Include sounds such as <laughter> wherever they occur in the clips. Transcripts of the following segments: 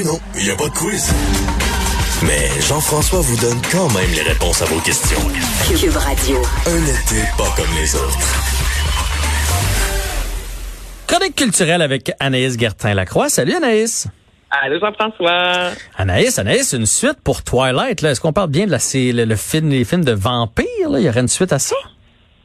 Ben non, il n'y a pas de quiz. Mais Jean-François vous donne quand même les réponses à vos questions. Cube Radio. Un été pas comme les autres. Chronique culturelle avec Anaïs Gertin-Lacroix. Salut Anaïs. Allô Jean-François. Anaïs, Anaïs, une suite pour Twilight. Là. Est-ce qu'on parle bien de la, le, le film, les films de vampires? Là? Il y aurait une suite à ça?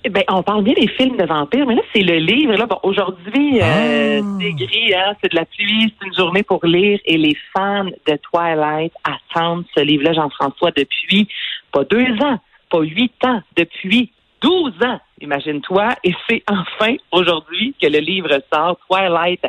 Eh ben, on parle bien des films de vampires, mais là, c'est le livre. Là, bon, aujourd'hui, euh, c'est gris, hein, c'est de la pluie, c'est une journée pour lire, et les fans de Twilight attendent ce livre-là, Jean-François, depuis pas deux ans, pas huit ans, depuis douze ans. Imagine-toi, et c'est <laughs> enfin aujourd'hui que le livre sort, Twilight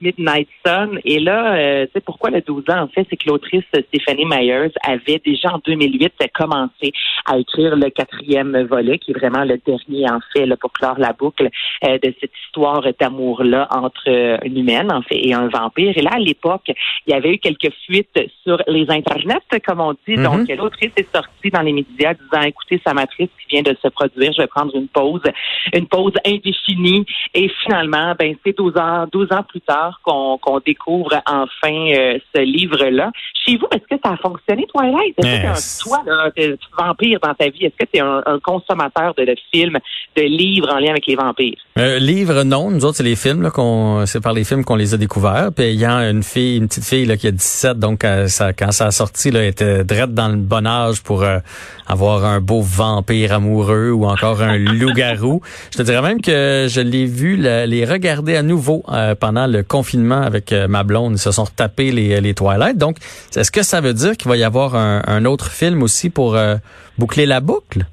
Midnight Sun. Et là, euh, tu sais pourquoi le 12 ans, en fait, c'est que l'autrice Stephanie Myers avait déjà en 2008 commencé à écrire le quatrième volet, qui est vraiment le dernier, en fait, là, pour clore la boucle euh, de cette histoire d'amour-là entre euh, une humaine, en fait, et un vampire. Et là, à l'époque, il y avait eu quelques fuites sur les internets, comme on dit. Mhm. Donc, l'autrice est sortie dans les médias disant, écoutez, sa matrice qui vient de se produire, je vais prendre une pause une pause indéfinie. Et finalement, ben c'est 12 ans, 12 ans plus tard qu'on découvre enfin euh, ce livre-là. Chez vous, est-ce que ça a fonctionné, Twilight? Est-ce que toi, là, t'es vampire dans ta vie, est-ce que tu es un, un consommateur de, de films, de livres en lien avec les vampires? Euh, livre, non. Nous autres, c'est les films. Là, qu'on, c'est par les films qu'on les a découverts. Puis il y a une fille, une petite fille là, qui a 17, donc euh, ça, quand ça a sorti, là, elle était drette dans le bon âge pour euh, avoir un beau vampire amoureux ou encore un <laughs> loup-garou. Je te dirais même que je l'ai vu la- les regarder à nouveau euh, pendant le confinement avec ma blonde. Ils se sont retapés les, les Twilight. Donc, est-ce que ça veut dire qu'il va y avoir un, un autre film aussi pour boucler la boucle?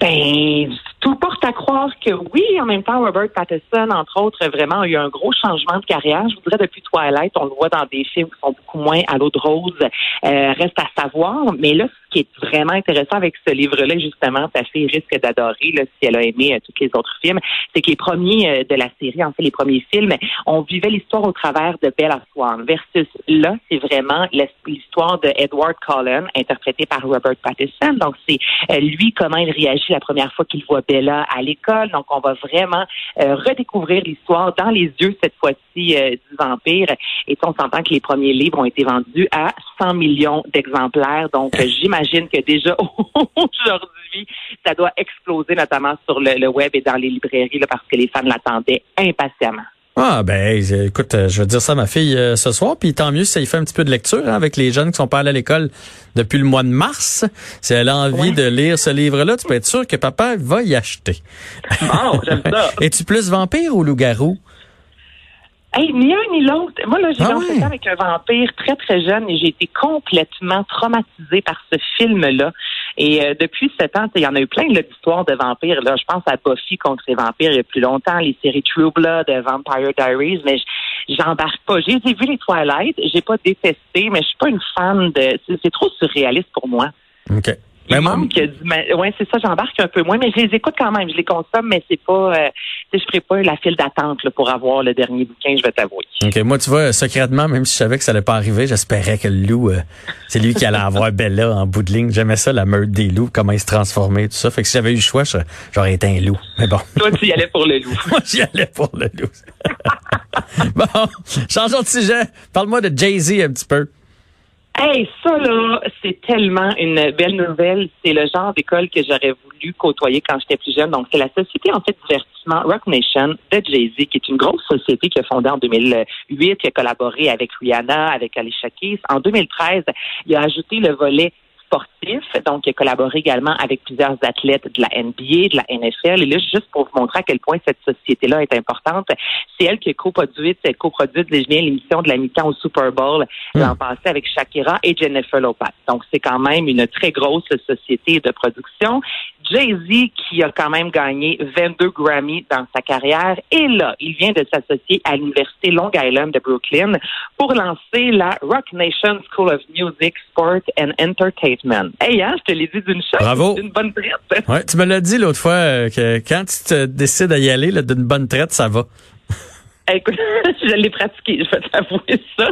Ben, tout porte à croire que oui. En même temps, Robert Pattinson, entre autres, vraiment a eu un gros changement de carrière. Je voudrais depuis Twilight, on le voit dans des films qui sont beaucoup moins à l'eau de rose. Euh, reste à savoir. Mais là, ce qui est vraiment intéressant avec ce livre-là, justement, ta fille risque d'adorer, là, si elle a aimé euh, tous les autres films, c'est que les premiers euh, de la série, en fait, les premiers films, on vivait l'histoire au travers de Bella Swan. Versus là, c'est vraiment l'histoire de Edward Cullen, interprété par Robert Pattinson. Donc, c'est euh, lui, comment il réagit la première fois qu'il voit Bella à l'école. Donc, on va vraiment euh, redécouvrir l'histoire dans les yeux, cette fois-ci, euh, du vampire. Et on s'entend que les premiers livres ont été vendus à 100 millions d'exemplaires. Donc, euh, j'imagine que déjà <laughs> aujourd'hui, ça doit exploser, notamment sur le, le web et dans les librairies, là, parce que les fans l'attendaient impatiemment. Ah ben écoute, euh, je vais dire ça à ma fille euh, ce soir, puis tant mieux si ça y fait un petit peu de lecture hein, avec les jeunes qui sont pas allés à l'école depuis le mois de mars. Si elle a envie Ouais. de lire ce livre-là, tu peux être sûr que papa va y acheter. Bon, j'aime ça. <laughs> Es-tu plus vampire ou loup-garou? Hey, ni un ni l'autre. Moi, là, j'ai Ah lancé avec un vampire très, très jeune et j'ai été complètement traumatisée par ce film-là. Et euh, depuis sept ans, il y en a eu plein d'histoires de vampires. Là. Je pense à Buffy contre les vampires il y a plus longtemps, les séries True Blood, euh, Vampire Diaries, mais j'embarque pas. J'ai vu les Twilight, j'ai pas détesté, mais je suis pas une fan de... C'est trop surréaliste pour moi. OK. Il Ben, moi, ouais, c'est ça, j'embarque un peu moins, mais je les écoute quand même, je les consomme, mais c'est pas, euh, je ferai pas la file d'attente pour avoir le dernier bouquin, je vais t'avouer. OK, moi tu vois, secrètement, même si je savais que ça allait pas arriver, j'espérais que le loup, euh, c'est lui qui allait avoir Bella en bout de ligne. J'aimais ça, la meute des loups, comment ils se transformaient, tout ça. Fait que si j'avais eu le choix, j'aurais été un loup. Mais bon. Toi, tu y allais pour le loup. <laughs> Moi, j'y allais pour le loup. <laughs> bon, changeons de sujet. Parle-moi de Jay-Z un petit peu. Hey, ça là, c'est tellement une belle nouvelle. C'est le genre d'école que j'aurais voulu côtoyer quand j'étais plus jeune. Donc, c'est la société en fait divertissement Rock Nation de Jay-Z, qui est une grosse société qui a fondé en 2008, qui a collaboré avec Rihanna, avec Alicia Keys. En 2013, il a ajouté le volet sportif, donc il a collaboré également avec plusieurs athlètes de la NBA, de la NFL. Et là, juste pour vous montrer à quel point cette société-là est importante, c'est elle qui a coproduit, coproduit je viens, l'émission de la mi-temps au Super Bowl l'an passé avec Shakira et Jennifer Lopez. Donc, c'est quand même une très grosse société de production. Jay-Z, qui a quand même gagné 22 Grammy dans sa carrière, et là, il vient de s'associer à l'Université Long Island de Brooklyn pour lancer la Rock Nation School of Music, Sport and Entertainment. Hey, hein, je te l'ai dit d'une shot, Bravo. d'une bonne traite. <laughs> Ouais, tu me l'as dit l'autre fois euh, que quand tu te décides à y aller d'une bonne traite, ça va. <laughs> Écoute, je l'ai pratiqué, je vais t'avouer ça.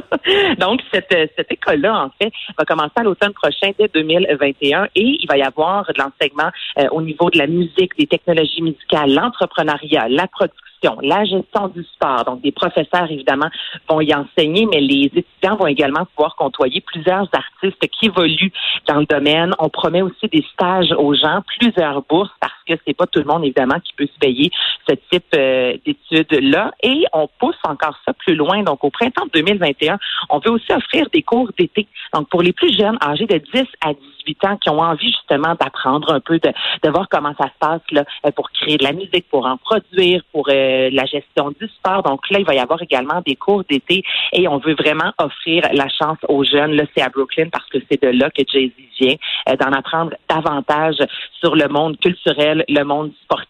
Donc, cette, cette école-là, en fait, va commencer à l'automne prochain, dès 2021, et il va y avoir de l'enseignement euh, au niveau de la musique, des technologies musicales, l'entrepreneuriat, la production, la gestion du sport. Donc, des professeurs, évidemment, vont y enseigner, mais les étudiants vont également pouvoir côtoyer plusieurs artistes qui évoluent dans le domaine. On promet aussi des stages aux gens, plusieurs bourses, parce que c'est pas tout le monde, évidemment, qui peut se payer ce type euh, d'études-là. Et on pousse encore ça plus loin. Donc, au printemps 2021, on veut aussi offrir des cours d'été. Donc, pour les plus jeunes, âgés de 10 à 18 ans, qui ont envie justement d'apprendre un peu, de, de voir comment ça se passe là, euh, pour créer de la musique, pour en produire, pour euh, la gestion du sport. Donc là, il va y avoir également des cours d'été et on veut vraiment offrir la chance aux jeunes. Là, c'est à Brooklyn parce que c'est de là que Jay-Z vient, d'en apprendre davantage sur le monde culturel, le monde sportif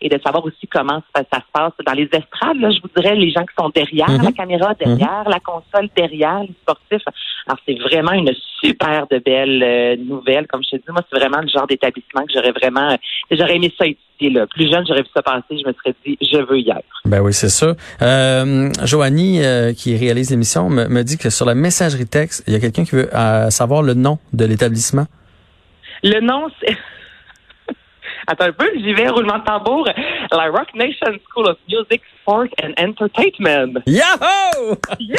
et de savoir aussi comment ça, se passe dans les estrades. Là, je vous dirais les gens qui sont derrière la caméra, derrière la console, derrière les sportifs. Alors, c'est vraiment une super de belle euh, nouvelle. Comme je te dis, moi, c'est vraiment le genre d'établissement que j'aurais vraiment, euh, j'aurais aimé ça étudier. Là. Plus jeune, j'aurais vu ça passer, je me serais dit, je veux y être. Ben oui, c'est ça. Euh, Joanie, euh, qui réalise l'émission, me, me, dit que sur la messagerie texte, il y a quelqu'un qui veut savoir le nom de l'établissement. Le nom, c'est... Attends un peu, j'y vais, roulement de tambour. La Rock Nation School of Music, Sport and Entertainment. Yahoo! Yeah!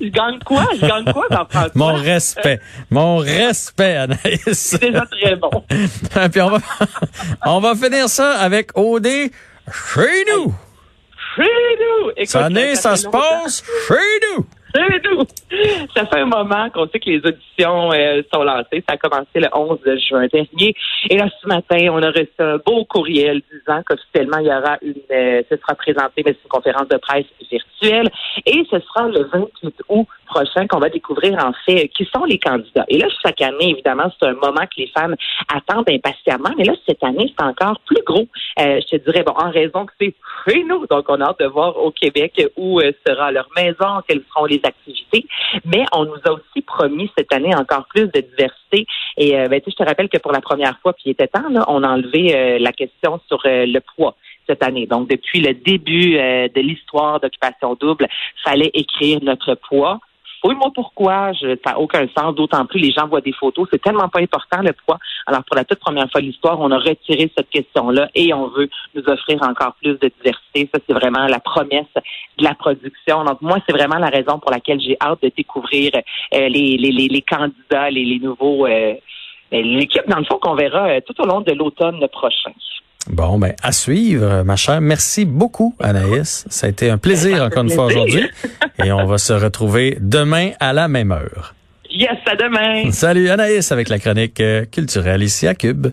Je gagne quoi? Je gagne quoi dans français? Mon respect. Mon respect, Anaïs. C'est déjà très bon. <laughs> Puis on va, <laughs> on va finir ça avec OD chez nous. Chez nous! Écoute, ça, ça, ça se passe chez nous. Ça fait un moment qu'on sait que les auditions euh, sont lancées. Ça a commencé le 11 juin dernier. Et là, ce matin, on a reçu un beau courriel disant qu'officiellement, il y aura une, euh, ce sera présenté, mais c'est une conférence de presse virtuelle. Et ce sera le 28 août prochain qu'on va découvrir, en fait, qui sont les candidats. Et là, chaque année, évidemment, c'est un moment que les femmes attendent impatiemment. Mais là, cette année, c'est encore plus gros. Euh, je te dirais, bon, en raison que c'est chez nous. Donc, on a hâte de voir au Québec où sera leur maison, quelles seront les activités. Mais on nous a aussi promis cette année encore plus de diversité. Et euh, ben, je te rappelle que pour la première fois, puis il était temps, là, on a enlevé euh, la question sur euh, le poids cette année. Donc, depuis le début de l'histoire d'Occupation Double, fallait écrire notre poids. Oui, moi pourquoi, je, ça n'a aucun sens, d'autant plus les gens voient des photos, c'est tellement pas important le poids. Alors pour la toute première fois de l'histoire, on a retiré cette question-là et on veut nous offrir encore plus de diversité. Ça, c'est vraiment la promesse de la production. Donc moi, c'est vraiment la raison pour laquelle j'ai hâte de découvrir euh, les, les, les, candidats, les, les nouveaux euh, l'équipe, dans le fond, qu'on verra euh, tout au long de l'automne prochain. Bon, ben, à suivre, ma chère. Merci beaucoup, Anaïs. Ça a été un plaisir, encore une fois, aujourd'hui. <laughs> Et on va se retrouver demain à la même heure. Yes, à demain. Salut, Anaïs, avec la chronique euh, culturelle ici à Cube.